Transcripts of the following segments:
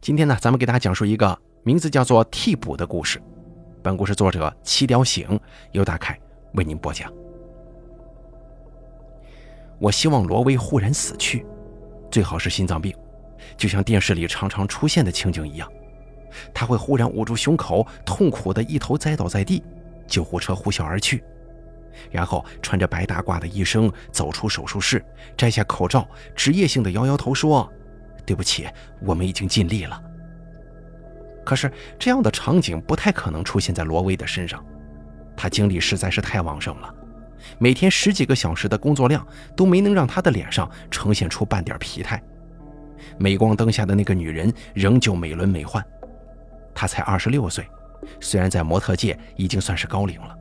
今天呢，咱们给大家讲述一个名字叫做“替补”的故事。本故事作者七雕醒由大凯为您播讲。我希望罗威忽然死去，最好是心脏病，就像电视里常常出现的情景一样，他会忽然捂住胸口，痛苦的一头栽倒在地，救护车呼啸而去，然后穿着白大褂的医生走出手术室，摘下口罩，职业性的摇摇头说。对不起，我们已经尽力了。可是这样的场景不太可能出现在罗威的身上，他精力实在是太旺盛了，每天十几个小时的工作量都没能让他的脸上呈现出半点疲态。镁光灯下的那个女人仍旧美轮美奂，她才二十六岁，虽然在模特界已经算是高龄了。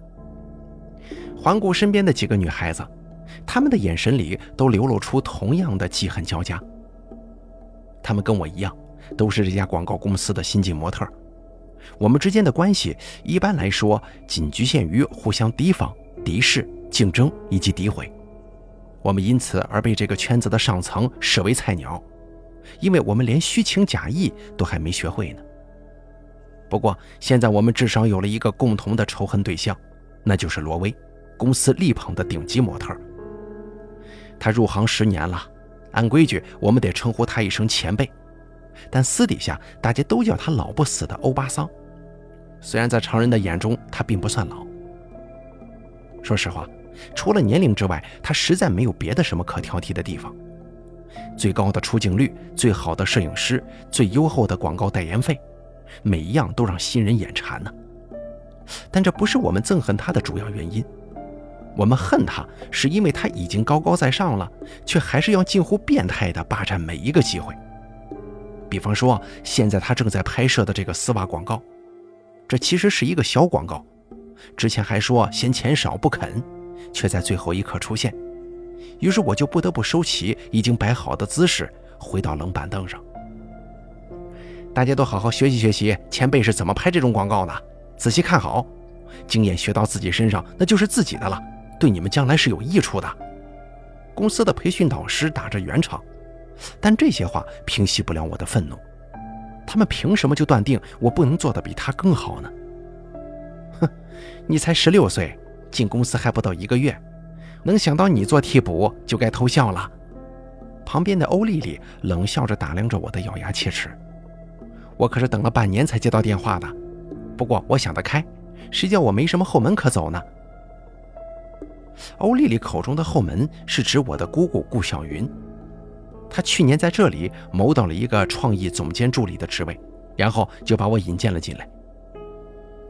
环顾身边的几个女孩子，她们的眼神里都流露出同样的记恨交加。他们跟我一样，都是这家广告公司的新晋模特。我们之间的关系一般来说仅局限于互相提防、敌视、竞争以及诋毁。我们因此而被这个圈子的上层视为菜鸟，因为我们连虚情假意都还没学会呢。不过现在我们至少有了一个共同的仇恨对象，那就是罗威，公司力捧的顶级模特。他入行十年了。按规矩，我们得称呼他一声前辈，但私底下大家都叫他老不死的欧巴桑。虽然在常人的眼中他并不算老。说实话，除了年龄之外，他实在没有别的什么可挑剔的地方。最高的出镜率，最好的摄影师，最优厚的广告代言费，每一样都让新人眼馋呢。但这不是我们憎恨他的主要原因。我们恨他，是因为他已经高高在上了，却还是要近乎变态地霸占每一个机会。比方说，现在他正在拍摄的这个丝袜广告，这其实是一个小广告。之前还说嫌钱少不肯，却在最后一刻出现。于是我就不得不收起已经摆好的姿势，回到冷板凳上。大家都好好学习学习，前辈是怎么拍这种广告的，仔细看好，经验学到自己身上，那就是自己的了。对你们将来是有益处的。公司的培训导师打着圆场，但这些话平息不了我的愤怒。他们凭什么就断定我不能做得比他更好呢？哼，你才十六岁，进公司还不到一个月，能想到你做替补就该偷笑了。旁边的欧丽丽冷笑着打量着我的咬牙切齿。我可是等了半年才接到电话的。不过我想得开，谁叫我没什么后门可走呢？欧丽丽口中的后门是指我的姑姑顾小云，她去年在这里谋到了一个创意总监助理的职位，然后就把我引荐了进来。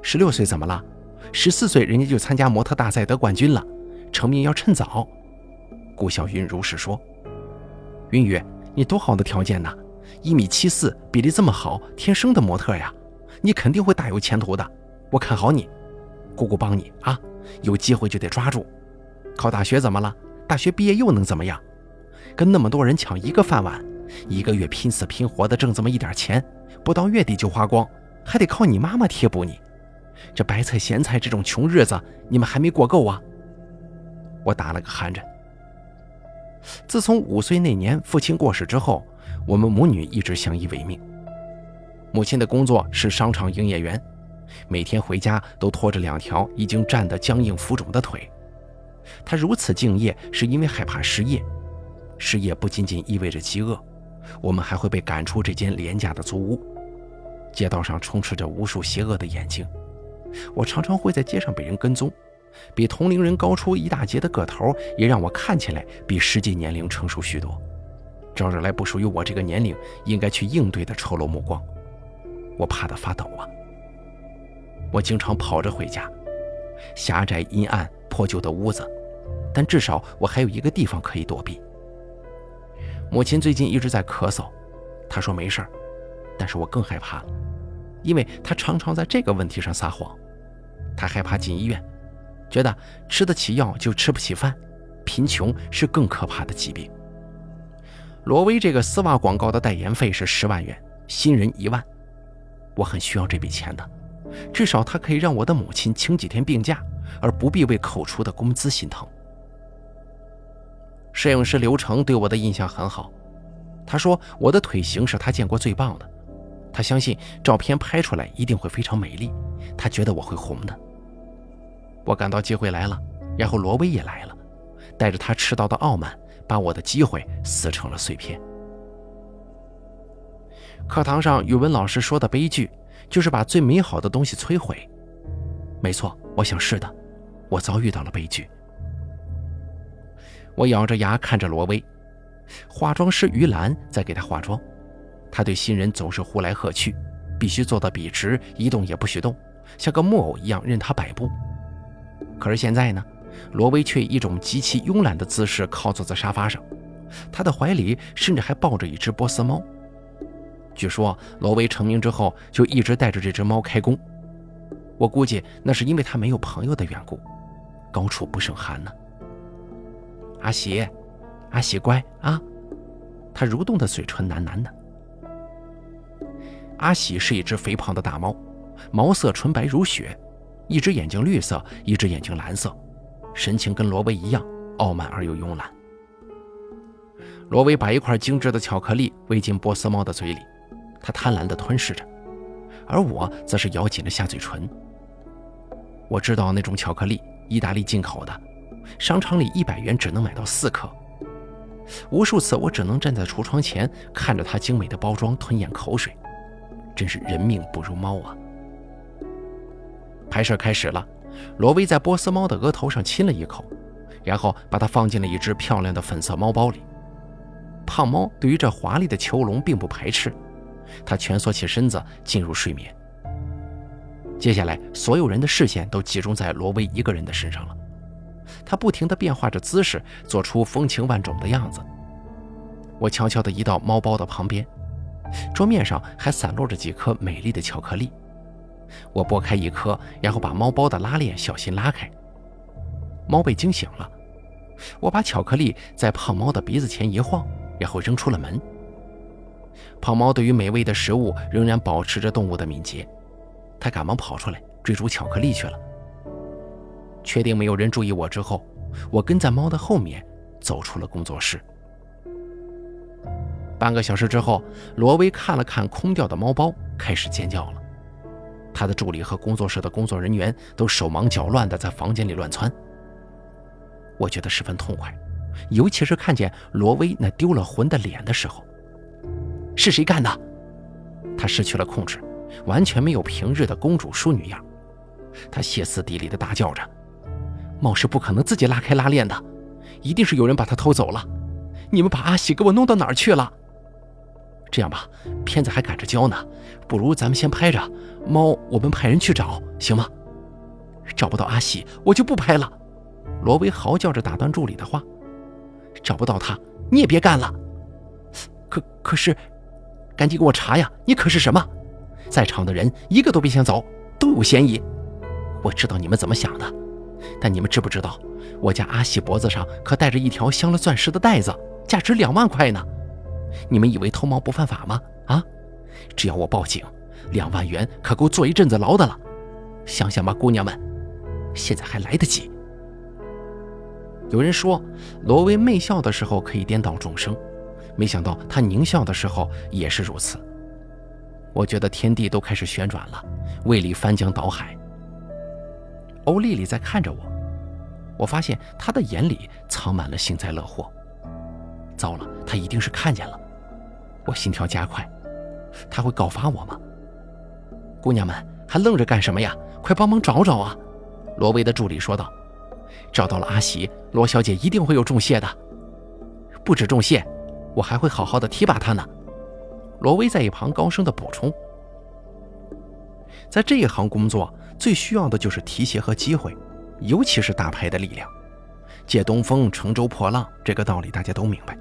十六岁怎么了？十四岁人家就参加模特大赛得冠军了，成名要趁早。顾小云如实说：“云雨，你多好的条件呐，一米七四，比例这么好，天生的模特呀，你肯定会大有前途的。我看好你，姑姑帮你啊，有机会就得抓住。”考大学怎么了？大学毕业又能怎么样？跟那么多人抢一个饭碗，一个月拼死拼活的挣这么一点钱，不到月底就花光，还得靠你妈妈贴补你。这白菜咸菜这种穷日子，你们还没过够啊！我打了个寒颤。自从五岁那年父亲过世之后，我们母女一直相依为命。母亲的工作是商场营业员，每天回家都拖着两条已经站得僵硬浮肿的腿。他如此敬业，是因为害怕失业。失业不仅仅意味着饥饿，我们还会被赶出这间廉价的租屋。街道上充斥着无数邪恶的眼睛，我常常会在街上被人跟踪。比同龄人高出一大截的个头，也让我看起来比实际年龄成熟许多，招惹来不属于我这个年龄应该去应对的丑陋目光。我怕得发抖啊！我经常跑着回家，狭窄阴暗。破旧的屋子，但至少我还有一个地方可以躲避。母亲最近一直在咳嗽，她说没事儿，但是我更害怕了，因为她常常在这个问题上撒谎。她害怕进医院，觉得吃得起药就吃不起饭，贫穷是更可怕的疾病。罗威这个丝袜广告的代言费是十万元，新人一万，我很需要这笔钱的，至少它可以让我的母亲请几天病假。而不必为口出的工资心疼。摄影师刘成对我的印象很好，他说我的腿型是他见过最棒的。他相信照片拍出来一定会非常美丽，他觉得我会红的。我感到机会来了，然后罗威也来了，带着他迟到的傲慢，把我的机会撕成了碎片。课堂上语文老师说的悲剧，就是把最美好的东西摧毁。没错，我想是的，我遭遇到了悲剧。我咬着牙看着罗威，化妆师于兰在给他化妆。他对新人总是呼来喝去，必须坐得笔直，一动也不许动，像个木偶一样任他摆布。可是现在呢，罗威却以一种极其慵懒的姿势靠坐在沙发上，他的怀里甚至还抱着一只波斯猫。据说罗威成名之后就一直带着这只猫开工，我估计那是因为他没有朋友的缘故，高处不胜寒呢。阿喜，阿喜乖啊，他蠕动的嘴唇喃喃的。阿喜是一只肥胖的大猫，毛色纯白如雪，一只眼睛绿色，一只眼睛蓝色，神情跟罗威一样傲慢而又慵懒。罗威把一块精致的巧克力喂进波斯猫的嘴里，它贪婪地吞噬着，而我则是咬紧了下嘴唇。我知道那种巧克力，意大利进口的，商场里一百元只能买到四颗。无数次，我只能站在橱窗前看着它精美的包装，吞咽口水。真是人命不如猫啊！拍摄开始了，罗威在波斯猫的额头上亲了一口，然后把它放进了一只漂亮的粉色猫包里。胖猫对于这华丽的囚笼并不排斥，它蜷缩起身子进入睡眠。接下来，所有人的视线都集中在罗威一个人的身上了。他不停地变化着姿势，做出风情万种的样子。我悄悄地移到猫包的旁边。桌面上还散落着几颗美丽的巧克力，我剥开一颗，然后把猫包的拉链小心拉开。猫被惊醒了，我把巧克力在胖猫的鼻子前一晃，然后扔出了门。胖猫对于美味的食物仍然保持着动物的敏捷，它赶忙跑出来追逐巧克力去了。确定没有人注意我之后，我跟在猫的后面走出了工作室。半个小时之后，罗威看了看空掉的猫包，开始尖叫了。他的助理和工作室的工作人员都手忙脚乱地在房间里乱窜。我觉得十分痛快，尤其是看见罗威那丢了魂的脸的时候。是谁干的？他失去了控制，完全没有平日的公主淑女样。他歇斯底里地大叫着：“猫是不可能自己拉开拉链的，一定是有人把它偷走了。你们把阿喜给我弄到哪儿去了？”这样吧，片子还赶着交呢，不如咱们先拍着猫，我们派人去找，行吗？找不到阿喜，我就不拍了。罗威嚎叫着打断助理的话：“找不到他，你也别干了。可可是，赶紧给我查呀！你可是什么？在场的人一个都别想走，都有嫌疑。我知道你们怎么想的，但你们知不知道，我家阿喜脖子上可戴着一条镶了钻石的带子，价值两万块呢。”你们以为偷猫不犯法吗？啊，只要我报警，两万元可够坐一阵子牢的了。想想吧，姑娘们，现在还来得及。有人说，罗威媚笑的时候可以颠倒众生，没想到他狞笑的时候也是如此。我觉得天地都开始旋转了，胃里翻江倒海。欧丽丽在看着我，我发现她的眼里藏满了幸灾乐祸。糟了，她一定是看见了。我心跳加快，她会告发我吗？姑娘们还愣着干什么呀？快帮忙找找啊！罗威的助理说道：“找到了阿喜，罗小姐一定会有重谢的。不止重谢，我还会好好的提拔她呢。”罗威在一旁高声的补充：“在这一行工作，最需要的就是提携和机会，尤其是大牌的力量。借东风，乘舟破浪，这个道理大家都明白。”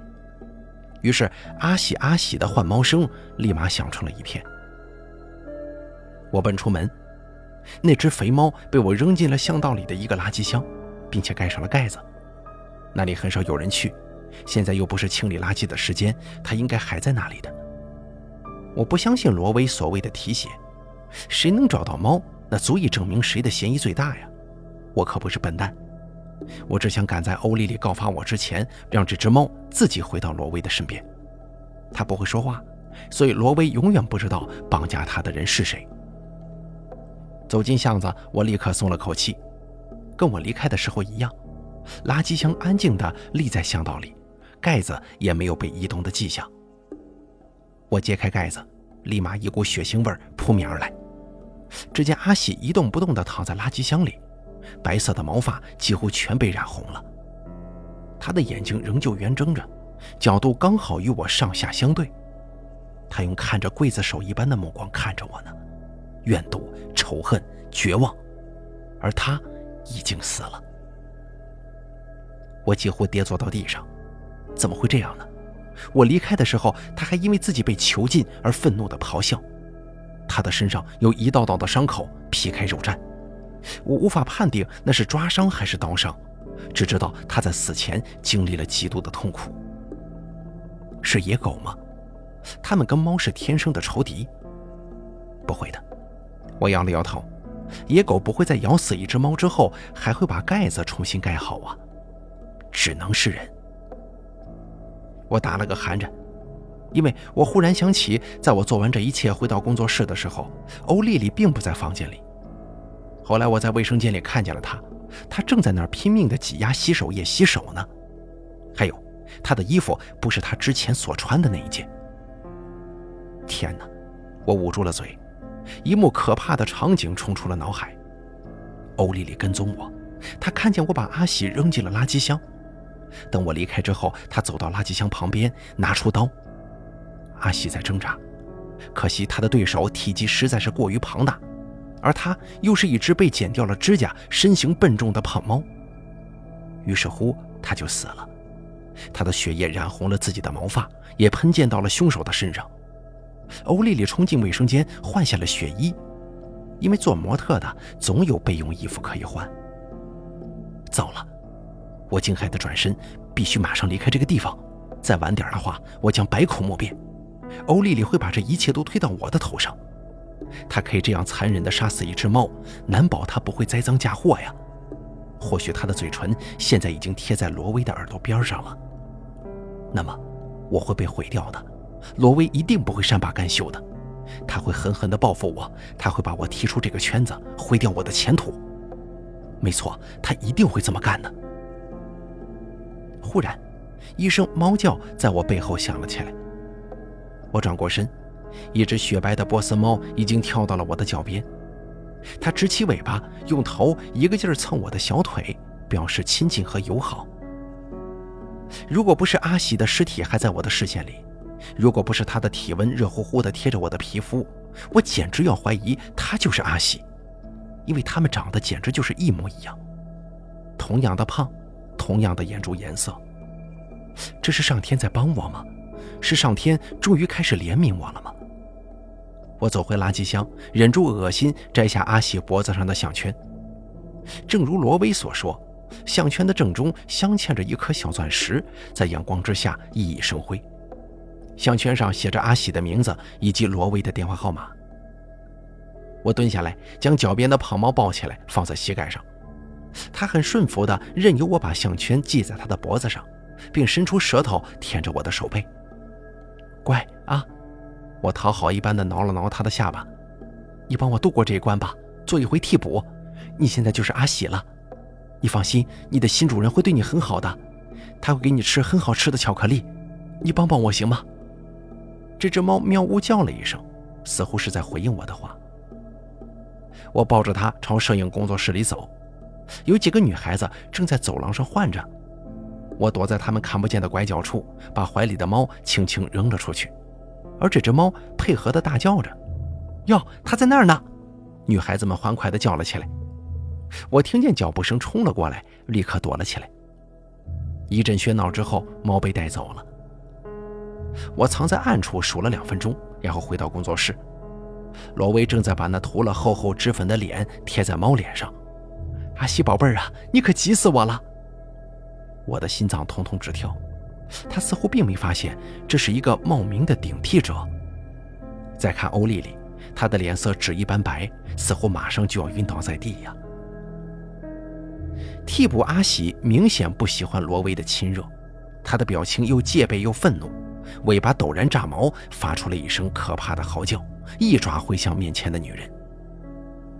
于是，阿喜阿喜的唤猫声立马响成了一片。我奔出门，那只肥猫被我扔进了巷道里的一个垃圾箱，并且盖上了盖子。那里很少有人去，现在又不是清理垃圾的时间，它应该还在那里的。我不相信罗威所谓的提携，谁能找到猫，那足以证明谁的嫌疑最大呀！我可不是笨蛋。我只想赶在欧丽丽告发我之前，让这只猫自己回到罗威的身边。它不会说话，所以罗威永远不知道绑架他的人是谁。走进巷子，我立刻松了口气，跟我离开的时候一样，垃圾箱安静地立在巷道里，盖子也没有被移动的迹象。我揭开盖子，立马一股血腥味扑面而来。只见阿喜一动不动地躺在垃圾箱里，白色的毛发几乎全被染红了。他的眼睛仍旧圆睁着，角度刚好与我上下相对。他用看着刽子手一般的目光看着我呢，怨毒、仇恨、绝望，而他已经死了。我几乎跌坐到地上，怎么会这样呢？我离开的时候，他还因为自己被囚禁而愤怒地咆哮。他的身上有一道道的伤口，皮开肉绽，我无法判定那是抓伤还是刀伤，只知道他在死前经历了极度的痛苦。是野狗吗？他们跟猫是天生的仇敌。不会的，我摇了摇头。野狗不会在咬死一只猫之后还会把盖子重新盖好啊，只能是人。我打了个寒颤，因为我忽然想起，在我做完这一切回到工作室的时候，欧丽丽并不在房间里。后来我在卫生间里看见了她，她正在那儿拼命地挤压洗手液洗手呢。还有，她的衣服不是她之前所穿的那一件。天哪！我捂住了嘴，一幕可怕的场景冲出了脑海。欧丽丽跟踪我，她看见我把阿喜扔进了垃圾箱。等我离开之后，她走到垃圾箱旁边，拿出刀。阿喜在挣扎，可惜他的对手体积实在是过于庞大，而他又是一只被剪掉了指甲、身形笨重的胖猫。于是乎，他就死了。他的血液染红了自己的毛发，也喷溅到了凶手的身上。欧丽丽冲进卫生间，换下了血衣，因为做模特的总有备用衣服可以换。糟了！我惊骇地转身，必须马上离开这个地方。再晚点的话，我将百口莫辩。欧丽丽会把这一切都推到我的头上。她可以这样残忍地杀死一只猫，难保她不会栽赃嫁祸呀。或许她的嘴唇现在已经贴在罗威的耳朵边上了。那么，我会被毁掉的。罗威一定不会善罢甘休的，他会狠狠地报复我，他会把我踢出这个圈子，毁掉我的前途。没错，他一定会这么干的。忽然，一声猫叫在我背后响了起来。我转过身，一只雪白的波斯猫已经跳到了我的脚边，它直起尾巴，用头一个劲儿蹭我的小腿，表示亲近和友好。如果不是阿喜的尸体还在我的视线里，如果不是他的体温热乎乎的贴着我的皮肤，我简直要怀疑他就是阿喜，因为他们长得简直就是一模一样，同样的胖，同样的眼珠颜色。这是上天在帮我吗？是上天终于开始怜悯我了吗？我走回垃圾箱，忍住恶心，摘下阿喜脖子上的项圈。正如罗威所说，项圈的正中镶嵌着一颗小钻石，在阳光之下熠熠生辉。项圈上写着阿喜的名字以及罗威的电话号码。我蹲下来，将脚边的胖猫抱起来，放在膝盖上。它很顺服地任由我把项圈系在它的脖子上，并伸出舌头舔着我的手背。乖啊！我讨好一般的挠了挠它的下巴。你帮我度过这一关吧，做一回替补。你现在就是阿喜了。你放心，你的新主人会对你很好的，他会给你吃很好吃的巧克力。你帮帮我行吗？这只猫喵呜叫了一声，似乎是在回应我的话。我抱着它朝摄影工作室里走，有几个女孩子正在走廊上换着。我躲在他们看不见的拐角处，把怀里的猫轻轻扔了出去，而这只猫配合地大叫着：“哟，它在那儿呢！”女孩子们欢快地叫了起来。我听见脚步声冲了过来，立刻躲了起来。一阵喧闹之后，猫被带走了。我藏在暗处数了两分钟，然后回到工作室。罗威正在把那涂了厚厚脂粉的脸贴在猫脸上。阿西宝贝儿啊，你可急死我了！我的心脏通通直跳。他似乎并没发现这是一个冒名的顶替者。再看欧丽丽，她的脸色纸一般白，似乎马上就要晕倒在地呀。替补阿喜明显不喜欢罗威的亲热，他的表情又戒备又愤怒。尾巴陡然炸毛，发出了一声可怕的嚎叫，一爪挥向面前的女人。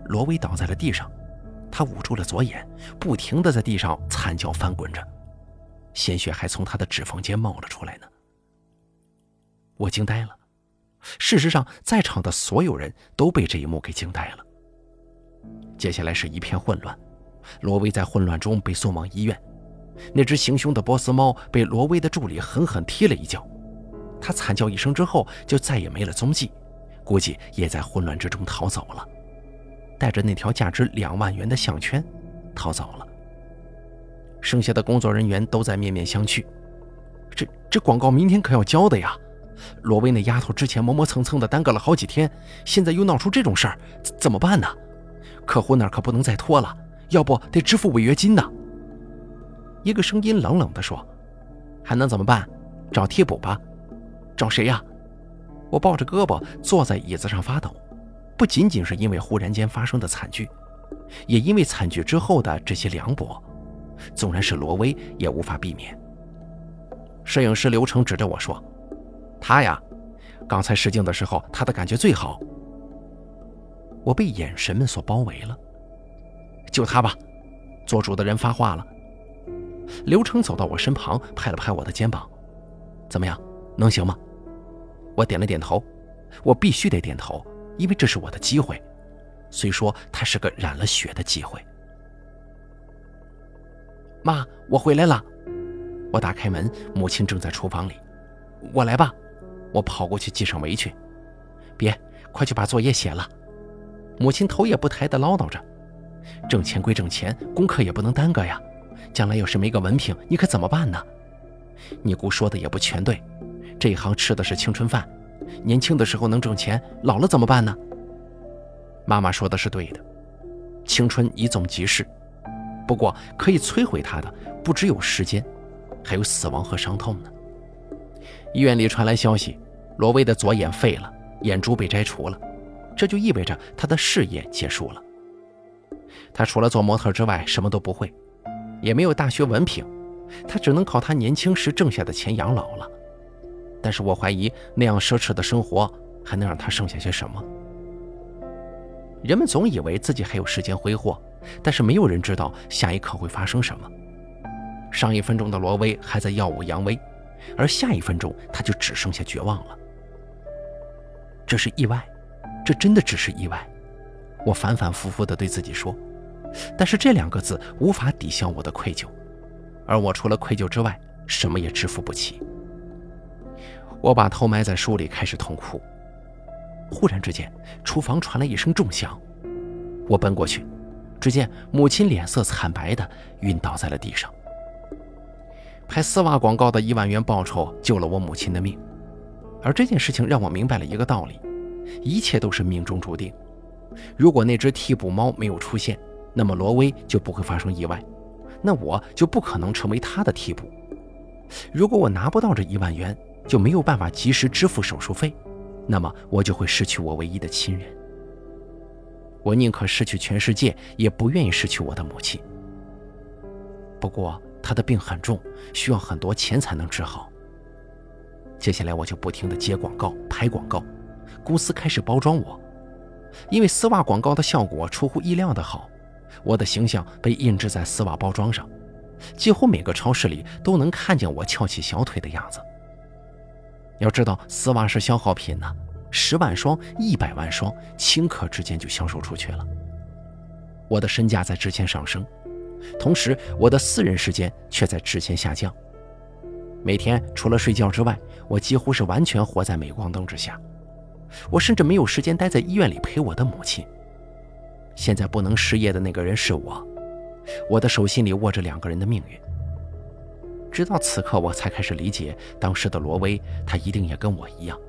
罗威倒在了地上，他捂住了左眼，不停地在地上惨叫翻滚着，鲜血还从他的指缝间冒了出来呢。我惊呆了，事实上，在场的所有人都被这一幕给惊呆了。接下来是一片混乱，罗威在混乱中被送往医院。那只行凶的波斯猫被罗威的助理狠狠踢了一脚，他惨叫一声之后就再也没了踪迹，估计也在混乱之中逃走了，带着那条价值两万元的项圈逃走了。剩下的工作人员都在面面相觑，这这广告明天可要交的呀！罗威那丫头之前磨磨蹭蹭的耽搁了好几天，现在又闹出这种事儿，怎么办呢？客户那儿可不能再拖了，要不得支付违约金呢。一个声音冷冷地说：“还能怎么办？找替补吧。找谁呀？”我抱着胳膊坐在椅子上发抖，不仅仅是因为忽然间发生的惨剧，也因为惨剧之后的这些凉薄。纵然是罗威，也无法避免。摄影师刘成指着我说：“他呀，刚才试镜的时候，他的感觉最好。”我被眼神们所包围了。就他吧，做主的人发话了。刘成走到我身旁，拍了拍我的肩膀：“怎么样，能行吗？”我点了点头。我必须得点头，因为这是我的机会，虽说它是个染了血的机会。妈，我回来了。我打开门，母亲正在厨房里。我来吧。我跑过去系上围裙。别，快去把作业写了。母亲头也不抬地唠叨着：“挣钱归挣钱，功课也不能耽搁呀。”将来要是没个文凭，你可怎么办呢？你姑说的也不全对，这一行吃的是青春饭，年轻的时候能挣钱，老了怎么办呢？妈妈说的是对的，青春一纵即逝，不过可以摧毁他的不只有时间，还有死亡和伤痛呢。医院里传来消息，罗威的左眼废了，眼珠被摘除了，这就意味着他的事业结束了。他除了做模特之外，什么都不会。也没有大学文凭，他只能靠他年轻时挣下的钱养老了。但是我怀疑那样奢侈的生活还能让他剩下些什么。人们总以为自己还有时间挥霍，但是没有人知道下一刻会发生什么。上一分钟的罗威还在耀武扬威，而下一分钟他就只剩下绝望了。这是意外，这真的只是意外。我反反复复地对自己说。但是这两个字无法抵消我的愧疚，而我除了愧疚之外，什么也支付不起。我把头埋在书里，开始痛哭。忽然之间，厨房传来一声重响，我奔过去，只见母亲脸色惨白的晕倒在了地上。拍丝袜广告的一万元报酬救了我母亲的命，而这件事情让我明白了一个道理：一切都是命中注定。如果那只替补猫没有出现，那么罗威就不会发生意外，那我就不可能成为他的替补。如果我拿不到这一万元，就没有办法及时支付手术费，那么我就会失去我唯一的亲人。我宁可失去全世界，也不愿意失去我的母亲。不过他的病很重，需要很多钱才能治好。接下来我就不停地接广告、拍广告，公司开始包装我，因为丝袜广告的效果出乎意料的好。我的形象被印制在丝袜包装上，几乎每个超市里都能看见我翘起小腿的样子。要知道，丝袜是消耗品呢，十万双、一百万双，顷刻之间就销售出去了。我的身价在直线上升，同时我的私人时间却在直线下降。每天除了睡觉之外，我几乎是完全活在镁光灯之下。我甚至没有时间待在医院里陪我的母亲。现在不能失业的那个人是我，我的手心里握着两个人的命运。直到此刻，我才开始理解当时的罗威，他一定也跟我一样，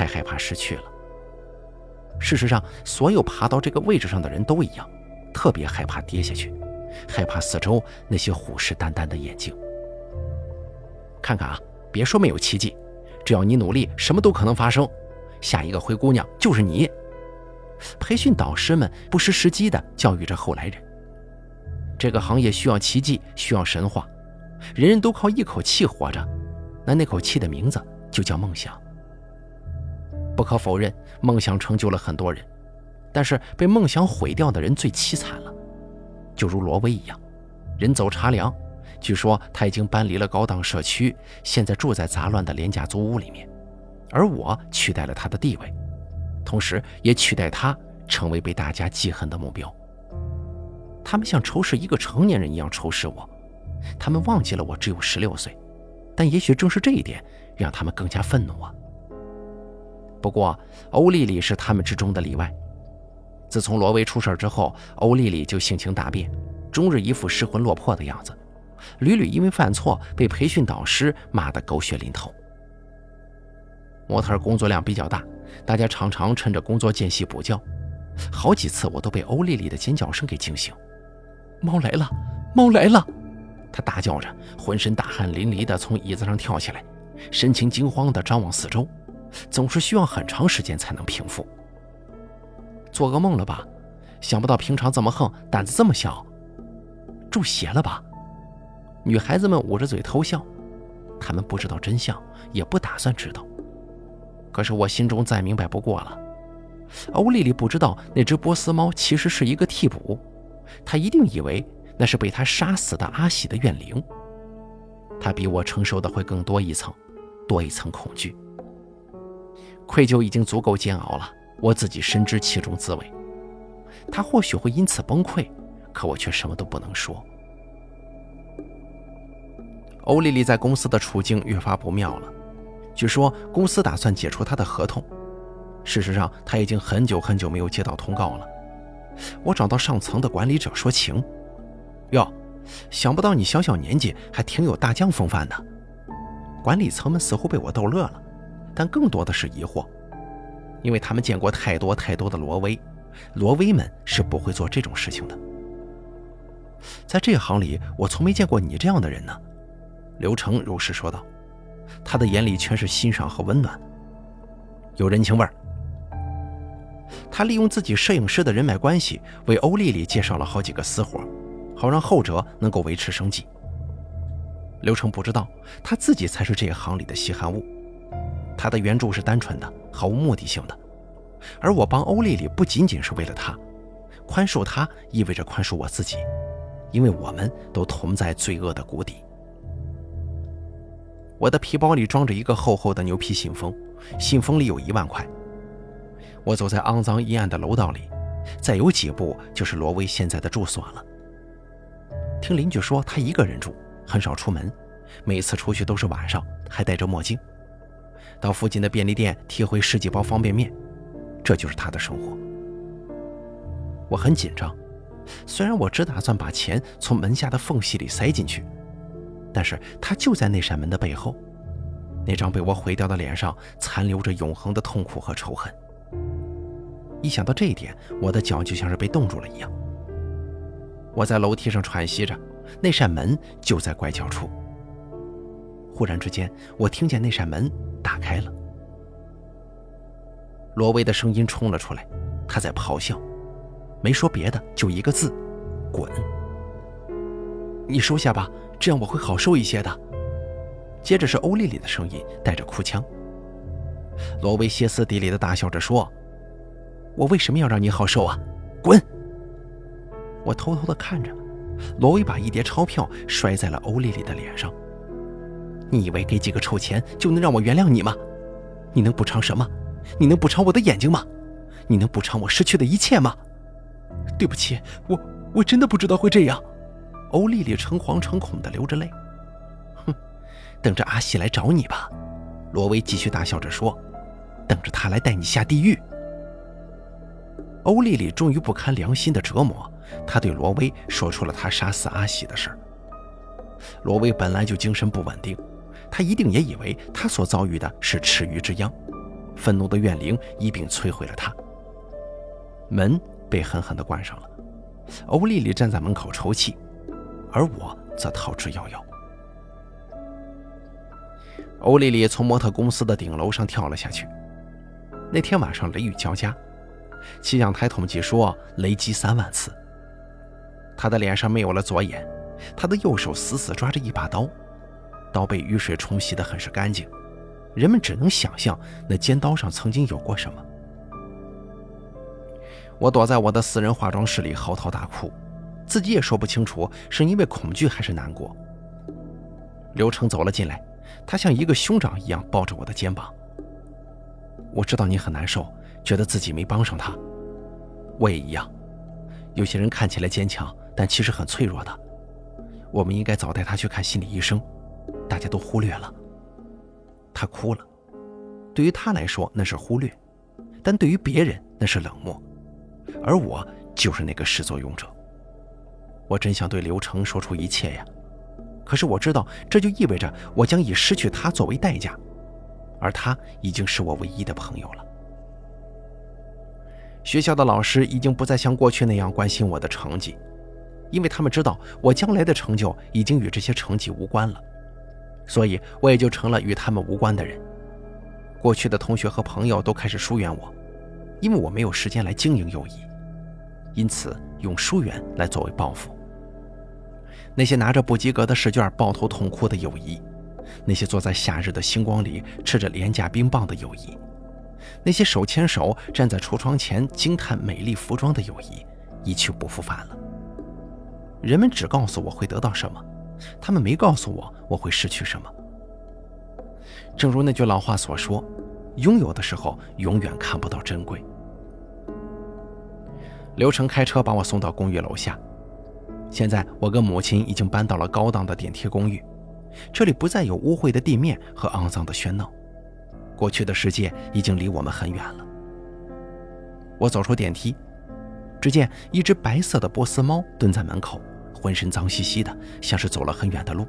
太害怕失去了。事实上，所有爬到这个位置上的人都一样，特别害怕跌下去，害怕四周那些虎视眈眈的眼睛。看看啊，别说没有奇迹，只要你努力，什么都可能发生。下一个灰姑娘就是你。培训导师们不失时机地教育着后来人。这个行业需要奇迹，需要神话，人人都靠一口气活着，那那口气的名字就叫梦想。不可否认，梦想成就了很多人，但是被梦想毁掉的人最凄惨了。就如罗威一样，人走茶凉，据说他已经搬离了高档社区，现在住在杂乱的廉价租屋里面，而我取代了他的地位，同时也取代他成为被大家记恨的目标。他们像仇视一个成年人一样仇视我，他们忘记了我只有十六岁，但也许正是这一点让他们更加愤怒啊。不过，欧丽丽是他们之中的例外。自从罗威出事之后，欧丽丽就性情大变，终日一副失魂落魄的样子，屡屡因为犯错被培训导师骂得狗血淋头。模特工作量比较大，大家常常趁着工作间隙补觉，好几次我都被欧丽丽的尖叫声给惊醒。猫来了，猫来了！她大叫着，浑身大汗淋漓地从椅子上跳起来，神情惊慌地张望四周。总是需要很长时间才能平复。做噩梦了吧？想不到平常这么横，胆子这么小，中邪了吧？女孩子们捂着嘴偷笑，她们不知道真相，也不打算知道。可是我心中再明白不过了。欧丽丽不知道那只波斯猫其实是一个替补，她一定以为那是被她杀死的阿喜的怨灵。她比我承受的会更多一层，多一层恐惧。愧疚已经足够煎熬了，我自己深知其中滋味。他或许会因此崩溃，可我却什么都不能说。欧丽丽在公司的处境越发不妙了，据说公司打算解除她的合同。事实上，她已经很久很久没有接到通告了。我找到上层的管理者说情，哟，想不到你小小年纪还挺有大将风范的。管理层们似乎被我逗乐了。但更多的是疑惑，因为他们见过太多太多的罗威，罗威们是不会做这种事情的。在这行里，我从没见过你这样的人呢。”刘成如实说道，他的眼里全是欣赏和温暖，有人情味儿。他利用自己摄影师的人脉关系，为欧丽丽介绍了好几个私活，好让后者能够维持生计。刘成不知道，他自己才是这一行里的稀罕物。他的援助是单纯的、毫无目的性的，而我帮欧丽丽不仅仅是为了他，宽恕他意味着宽恕我自己，因为我们都同在罪恶的谷底。我的皮包里装着一个厚厚的牛皮信封，信封里有一万块。我走在肮脏阴暗的楼道里，再有几步就是罗威现在的住所了。听邻居说，他一个人住，很少出门，每次出去都是晚上，还戴着墨镜。到附近的便利店提回十几包方便面，这就是他的生活。我很紧张，虽然我只打算把钱从门下的缝隙里塞进去，但是他就在那扇门的背后，那张被我毁掉的脸上残留着永恒的痛苦和仇恨。一想到这一点，我的脚就像是被冻住了一样。我在楼梯上喘息着，那扇门就在拐角处。忽然之间，我听见那扇门。打开了，罗威的声音冲了出来，他在咆哮，没说别的，就一个字：滚！你收下吧，这样我会好受一些的。接着是欧丽丽的声音，带着哭腔。罗威歇斯底里的大笑着说：“我为什么要让你好受啊？滚！”我偷偷的看着，罗威把一叠钞票摔在了欧丽丽的脸上。你以为给几个臭钱就能让我原谅你吗？你能补偿什么？你能补偿我的眼睛吗？你能补偿我失去的一切吗？对不起，我我真的不知道会这样。欧丽丽诚惶诚恐地流着泪。哼，等着阿西来找你吧。罗威继续大笑着说：“等着他来带你下地狱。”欧丽丽终于不堪良心的折磨，她对罗威说出了她杀死阿喜的事儿。罗威本来就精神不稳定。他一定也以为他所遭遇的是池鱼之殃，愤怒的怨灵一并摧毁了他。门被狠狠地关上了，欧丽丽站在门口抽泣，而我则逃之夭夭。欧丽丽从模特公司的顶楼上跳了下去。那天晚上雷雨交加，气象台统计说雷击三万次。她的脸上没有了左眼，她的右手死死抓着一把刀。刀被雨水冲洗得很是干净，人们只能想象那尖刀上曾经有过什么。我躲在我的私人化妆室里嚎啕大哭，自己也说不清楚是因为恐惧还是难过。刘成走了进来，他像一个兄长一样抱着我的肩膀。我知道你很难受，觉得自己没帮上他，我也一样。有些人看起来坚强，但其实很脆弱的。我们应该早带他去看心理医生，大家都忽略了。他哭了，对于他来说那是忽略，但对于别人那是冷漠，而我就是那个始作俑者。我真想对刘成说出一切呀，可是我知道这就意味着我将以失去他作为代价，而他已经是我唯一的朋友了。学校的老师已经不再像过去那样关心我的成绩，因为他们知道我将来的成就已经与这些成绩无关了。所以我也就成了与他们无关的人。过去的同学和朋友都开始疏远我，因为我没有时间来经营友谊，因此用疏远来作为报复。那些拿着不及格的试卷抱头痛哭的友谊，那些坐在夏日的星光里吃着廉价冰棒的友谊，那些手牵手站在橱窗前惊叹美丽服装的友谊，一去不复返了。人们只告诉我会得到什么。他们没告诉我我会失去什么。正如那句老话所说：“拥有的时候永远看不到珍贵。”刘成开车把我送到公寓楼下。现在我跟母亲已经搬到了高档的电梯公寓，这里不再有污秽的地面和肮脏的喧闹，过去的世界已经离我们很远了。我走出电梯，只见一只白色的波斯猫蹲在门口。浑身脏兮兮的，像是走了很远的路。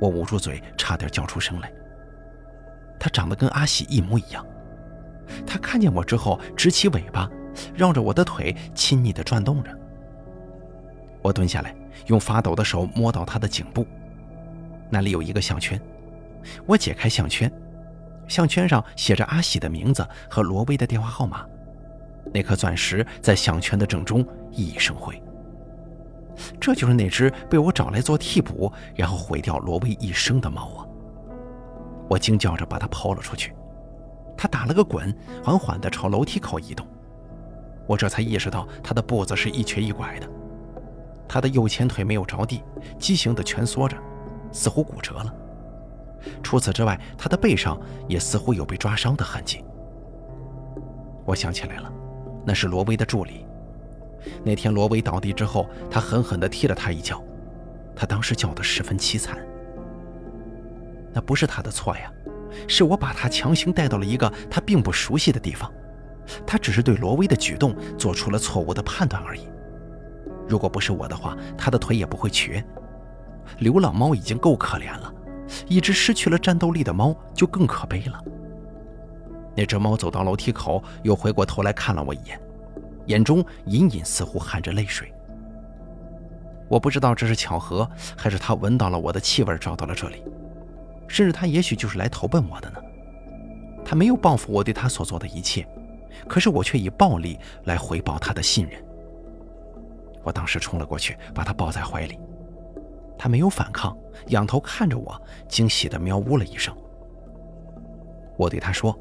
我捂住嘴，差点叫出声来。他长得跟阿喜一模一样。他看见我之后，直起尾巴，绕着我的腿亲昵地转动着。我蹲下来，用发抖的手摸到他的颈部，那里有一个项圈。我解开项圈，项圈上写着阿喜的名字和罗威的电话号码。那颗钻石在项圈的正中熠熠生辉。这就是那只被我找来做替补，然后毁掉罗威一生的猫啊！我惊叫着把它抛了出去，它打了个滚，缓缓地朝楼梯口移动。我这才意识到它的步子是一瘸一拐的，它的右前腿没有着地，畸形地蜷缩着，似乎骨折了。除此之外，它的背上也似乎有被抓伤的痕迹。我想起来了，那是罗威的助理。那天罗威倒地之后，他狠狠地踢了他一脚，他当时叫得十分凄惨。那不是他的错呀，是我把他强行带到了一个他并不熟悉的地方，他只是对罗威的举动做出了错误的判断而已。如果不是我的话，他的腿也不会瘸。流浪猫已经够可怜了，一只失去了战斗力的猫就更可悲了。那只猫走到楼梯口，又回过头来看了我一眼。眼中隐隐似乎含着泪水。我不知道这是巧合，还是他闻到了我的气味，找到了这里。甚至他也许就是来投奔我的呢。他没有报复我对他所做的一切，可是我却以暴力来回报他的信任。我当时冲了过去，把他抱在怀里。他没有反抗，仰头看着我，惊喜地喵呜了一声。我对他说：“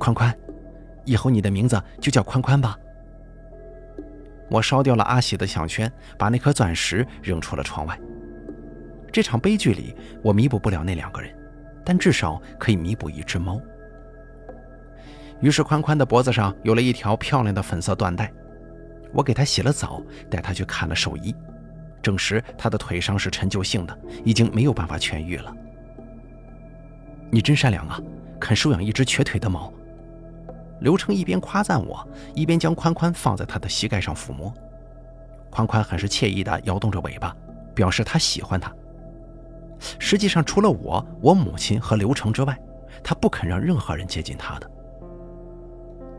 宽宽。”以后你的名字就叫宽宽吧。我烧掉了阿喜的项圈，把那颗钻石扔出了窗外。这场悲剧里，我弥补不了那两个人，但至少可以弥补一只猫。于是，宽宽的脖子上有了一条漂亮的粉色缎带。我给他洗了澡，带他去看了兽医，证实他的腿伤是陈旧性的，已经没有办法痊愈了。你真善良啊，肯收养一只瘸腿的猫。刘成一边夸赞我，一边将宽宽放在他的膝盖上抚摸。宽宽很是惬意地摇动着尾巴，表示他喜欢它。实际上，除了我、我母亲和刘成之外，他不肯让任何人接近他的。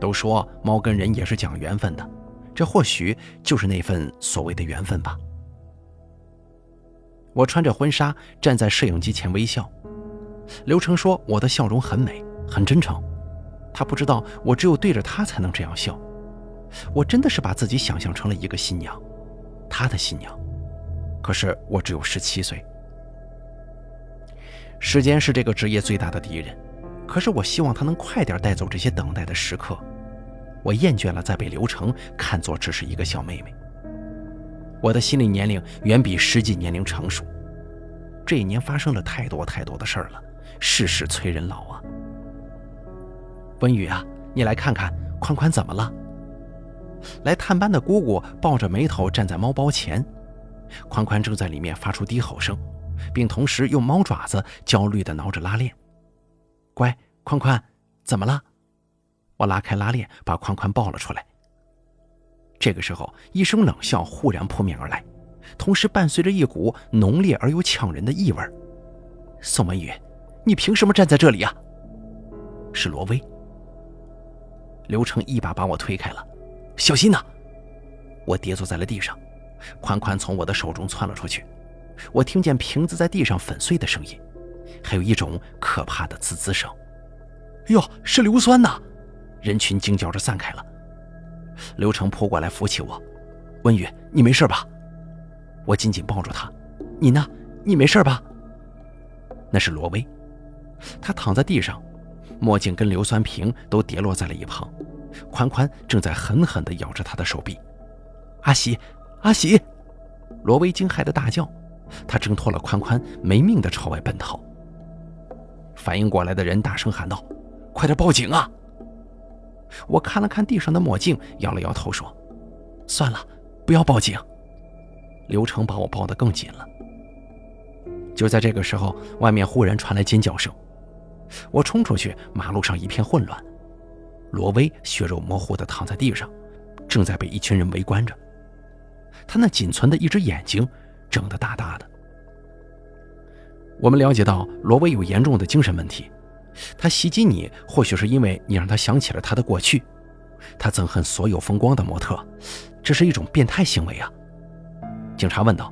都说猫跟人也是讲缘分的，这或许就是那份所谓的缘分吧。我穿着婚纱站在摄影机前微笑。刘成说我的笑容很美，很真诚。他不知道，我只有对着他才能这样笑。我真的是把自己想象成了一个新娘，他的新娘。可是我只有十七岁。时间是这个职业最大的敌人，可是我希望他能快点带走这些等待的时刻。我厌倦了再被刘成看作只是一个小妹妹。我的心理年龄远比实际年龄成熟。这一年发生了太多太多的事儿了，世事催人老啊。温雨啊，你来看看宽宽怎么了？来探班的姑姑抱着眉头站在猫包前，宽宽正在里面发出低吼声。并同时用猫爪子焦虑地挠着拉链。乖，宽宽，怎么了？我拉开拉链，把宽宽抱了出来。这个时候，一声冷笑忽然扑面而来，同时伴随着一股浓烈而又呛人的异味。宋文宇，你凭什么站在这里啊？是罗威。刘成一把把我推开了，小心呐！我跌坐在了地上，宽宽从我的手中窜了出去。我听见瓶子在地上粉碎的声音，还有一种可怕的滋滋声。哟，是硫酸呐！人群惊叫着散开了。刘成扑过来扶起我：“温雨，你没事吧？”我紧紧抱住他：“你呢？你没事吧？”那是罗威，他躺在地上，墨镜跟硫酸瓶都跌落在了一旁。宽宽正在狠狠地咬着他的手臂。阿喜，阿喜！罗威惊骇的大叫。他挣脱了宽宽，没命地朝外奔逃。反应过来的人大声喊道：“快点报警啊！”我看了看地上的墨镜，摇了摇头说：“算了，不要报警。”刘成把我抱得更紧了。就在这个时候，外面忽然传来尖叫声。我冲出去，马路上一片混乱。罗威血肉模糊地躺在地上，正在被一群人围观着。他那仅存的一只眼睛。睁得大大的。我们了解到罗威有严重的精神问题，他袭击你，或许是因为你让他想起了他的过去。他憎恨所有风光的模特，这是一种变态行为啊！警察问道。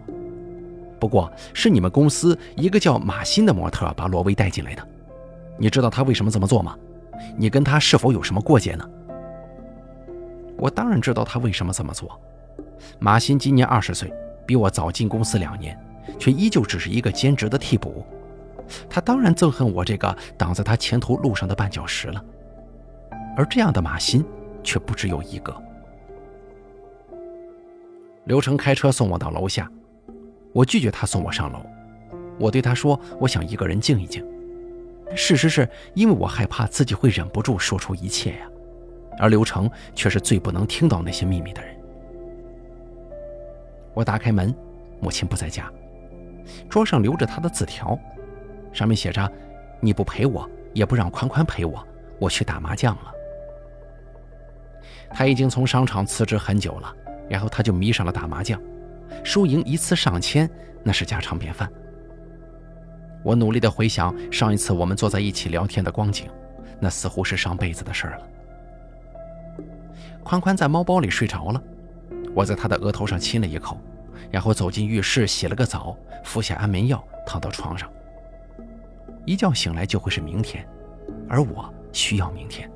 不过是你们公司一个叫马欣的模特把罗威带进来的，你知道他为什么这么做吗？你跟他是否有什么过节呢？我当然知道他为什么这么做。马欣今年二十岁。比我早进公司两年，却依旧只是一个兼职的替补。他当然憎恨我这个挡在他前途路上的绊脚石了。而这样的马欣却不只有一个。刘成开车送我到楼下，我拒绝他送我上楼。我对他说：“我想一个人静一静。”事实是因为我害怕自己会忍不住说出一切呀。而刘成却是最不能听到那些秘密的人。我打开门，母亲不在家，桌上留着她的字条，上面写着：“你不陪我，也不让宽宽陪我，我去打麻将了。”他已经从商场辞职很久了，然后他就迷上了打麻将，输赢一次上千，那是家常便饭。我努力地回想上一次我们坐在一起聊天的光景，那似乎是上辈子的事了。宽宽在猫包里睡着了。我在他的额头上亲了一口，然后走进浴室洗了个澡，服下安眠药，躺到床上。一觉醒来就会是明天，而我需要明天。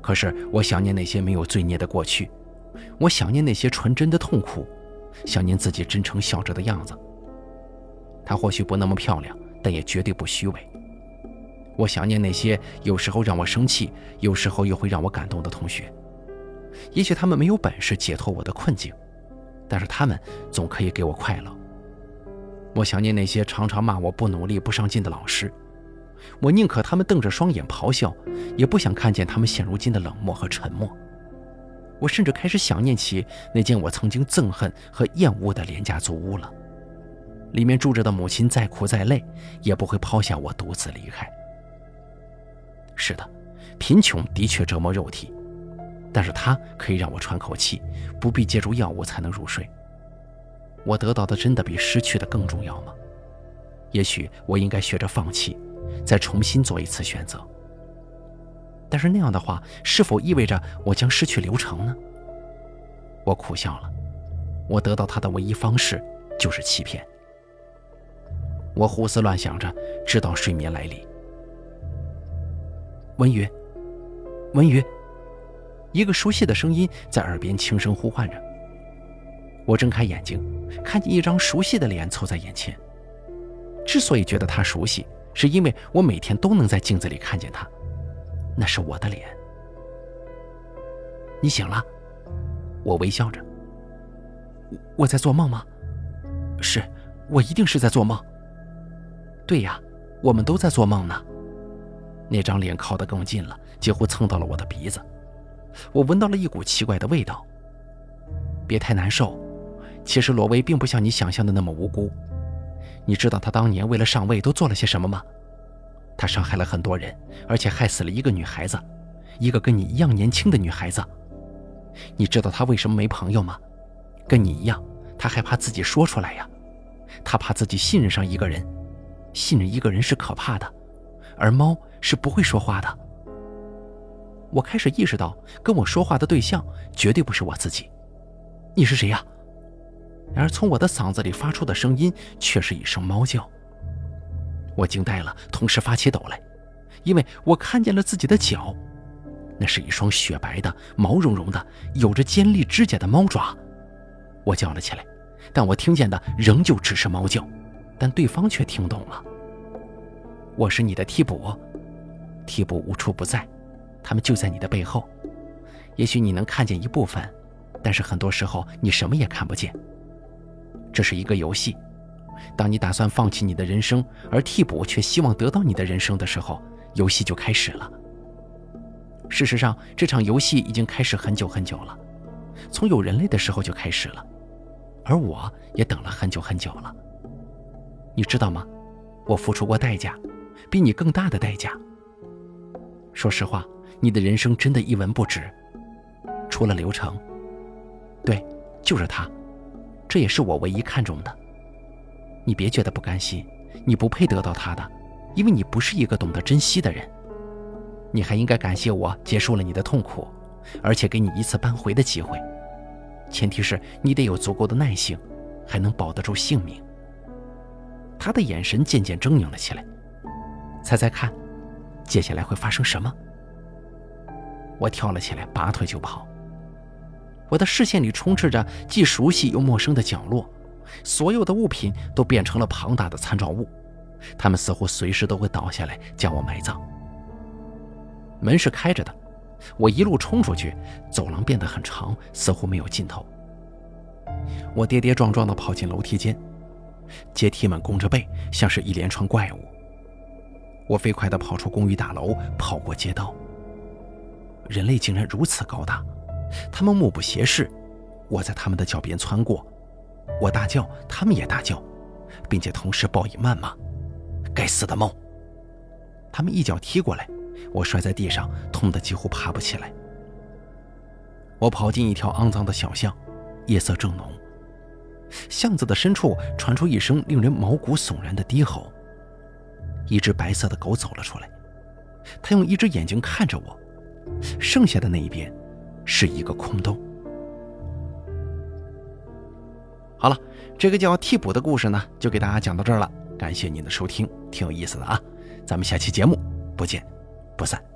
可是我想念那些没有罪孽的过去，我想念那些纯真的痛苦，想念自己真诚笑着的样子。她或许不那么漂亮，但也绝对不虚伪。我想念那些有时候让我生气，有时候又会让我感动的同学。也许他们没有本事解脱我的困境，但是他们总可以给我快乐。我想念那些常常骂我不努力、不上进的老师，我宁可他们瞪着双眼咆哮，也不想看见他们现如今的冷漠和沉默。我甚至开始想念起那间我曾经憎恨和厌恶的廉价租屋了，里面住着的母亲再苦再累，也不会抛下我独自离开。是的，贫穷的确折磨肉体。但是它可以让我喘口气，不必借助药物才能入睡。我得到的真的比失去的更重要吗？也许我应该学着放弃，再重新做一次选择。但是那样的话，是否意味着我将失去流程呢？我苦笑了。我得到他的唯一方式就是欺骗。我胡思乱想着，直到睡眠来临。文宇，文宇。一个熟悉的声音在耳边轻声呼唤着。我睁开眼睛，看见一张熟悉的脸凑在眼前。之所以觉得他熟悉，是因为我每天都能在镜子里看见他，那是我的脸。你醒了，我微笑着。我我在做梦吗？是，我一定是在做梦。对呀，我们都在做梦呢。那张脸靠得更近了，几乎蹭到了我的鼻子。我闻到了一股奇怪的味道。别太难受，其实罗威并不像你想象的那么无辜。你知道他当年为了上位都做了些什么吗？他伤害了很多人，而且害死了一个女孩子，一个跟你一样年轻的女孩子。你知道他为什么没朋友吗？跟你一样，他害怕自己说出来呀。他怕自己信任上一个人，信任一个人是可怕的，而猫是不会说话的。我开始意识到，跟我说话的对象绝对不是我自己。你是谁呀？然而，从我的嗓子里发出的声音却是一声猫叫。我惊呆了，同时发起抖来，因为我看见了自己的脚，那是一双雪白的、毛茸茸的、有着尖利指甲的猫爪。我叫了起来，但我听见的仍旧只是猫叫，但对方却听懂了。我是你的替补，替补无处不在，他们就在你的背后，也许你能看见一部分，但是很多时候你什么也看不见。这是一个游戏，当你打算放弃你的人生，而替补却希望得到你的人生的时候，游戏就开始了。事实上，这场游戏已经开始很久很久了，从有人类的时候就开始了，而我也等了很久很久了。你知道吗？我付出过代价，比你更大的代价。说实话，你的人生真的一文不值，除了流程。对，就是他。这也是我唯一看重的。你别觉得不甘心，你不配得到他的，因为你不是一个懂得珍惜的人。你还应该感谢我结束了你的痛苦，而且给你一次扳回的机会。前提是你得有足够的耐性，还能保得住性命。他的眼神渐渐狰狞了起来。猜猜看，接下来会发生什么？我跳了起来，拔腿就跑。我的视线里充斥着既熟悉又陌生的角落，所有的物品都变成了庞大的参照物，它们似乎随时都会倒下来将我埋葬。门是开着的，我一路冲出去，走廊变得很长，似乎没有尽头。我跌跌撞撞地跑进楼梯间，阶梯们弓着背，像是一连串怪物。我飞快地跑出公寓大楼，跑过街道。人类竟然如此高大！他们目不斜视，我在他们的脚边穿过，我大叫，他们也大叫，并且同时报以谩骂。该死的猫！他们一脚踢过来，我摔在地上，痛得几乎爬不起来。我跑进一条肮脏的小巷，夜色正浓。巷子的深处传出一声令人毛骨悚然的低吼。一只白色的狗走了出来，它用一只眼睛看着我，剩下的那一边。是一个空洞。好了，这个叫替补的故事呢，就给大家讲到这儿了。感谢您的收听，挺有意思的啊。咱们下期节目不见不散。